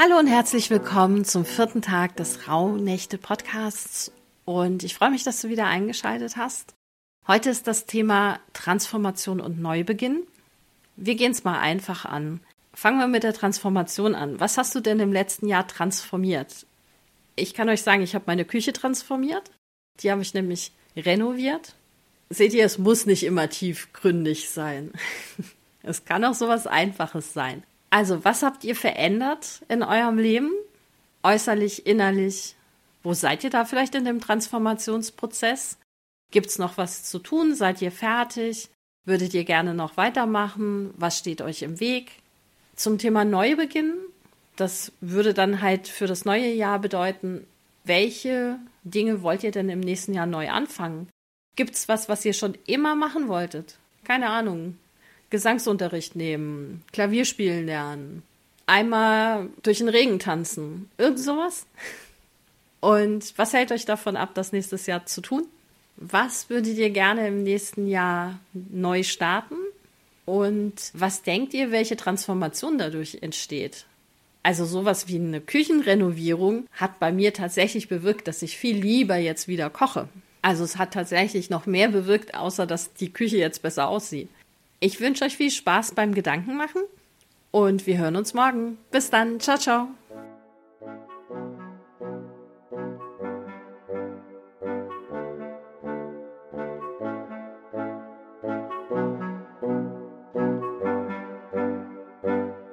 Hallo und herzlich willkommen zum vierten Tag des Rauhnächte Podcasts. Und ich freue mich, dass du wieder eingeschaltet hast. Heute ist das Thema Transformation und Neubeginn. Wir gehen es mal einfach an. Fangen wir mit der Transformation an. Was hast du denn im letzten Jahr transformiert? Ich kann euch sagen, ich habe meine Küche transformiert. Die habe ich nämlich renoviert. Seht ihr, es muss nicht immer tiefgründig sein. es kann auch sowas Einfaches sein. Also, was habt ihr verändert in eurem Leben? Äußerlich, innerlich? Wo seid ihr da vielleicht in dem Transformationsprozess? Gibt es noch was zu tun? Seid ihr fertig? Würdet ihr gerne noch weitermachen? Was steht euch im Weg? Zum Thema Neubeginn, das würde dann halt für das neue Jahr bedeuten, welche Dinge wollt ihr denn im nächsten Jahr neu anfangen? Gibt es was, was ihr schon immer machen wolltet? Keine Ahnung. Gesangsunterricht nehmen, Klavier spielen lernen, einmal durch den Regen tanzen, irgend sowas. Und was hält euch davon ab, das nächstes Jahr zu tun? Was würdet ihr gerne im nächsten Jahr neu starten? Und was denkt ihr, welche Transformation dadurch entsteht? Also sowas wie eine Küchenrenovierung hat bei mir tatsächlich bewirkt, dass ich viel lieber jetzt wieder koche. Also es hat tatsächlich noch mehr bewirkt, außer dass die Küche jetzt besser aussieht. Ich wünsche euch viel Spaß beim Gedankenmachen und wir hören uns morgen. Bis dann. Ciao, ciao.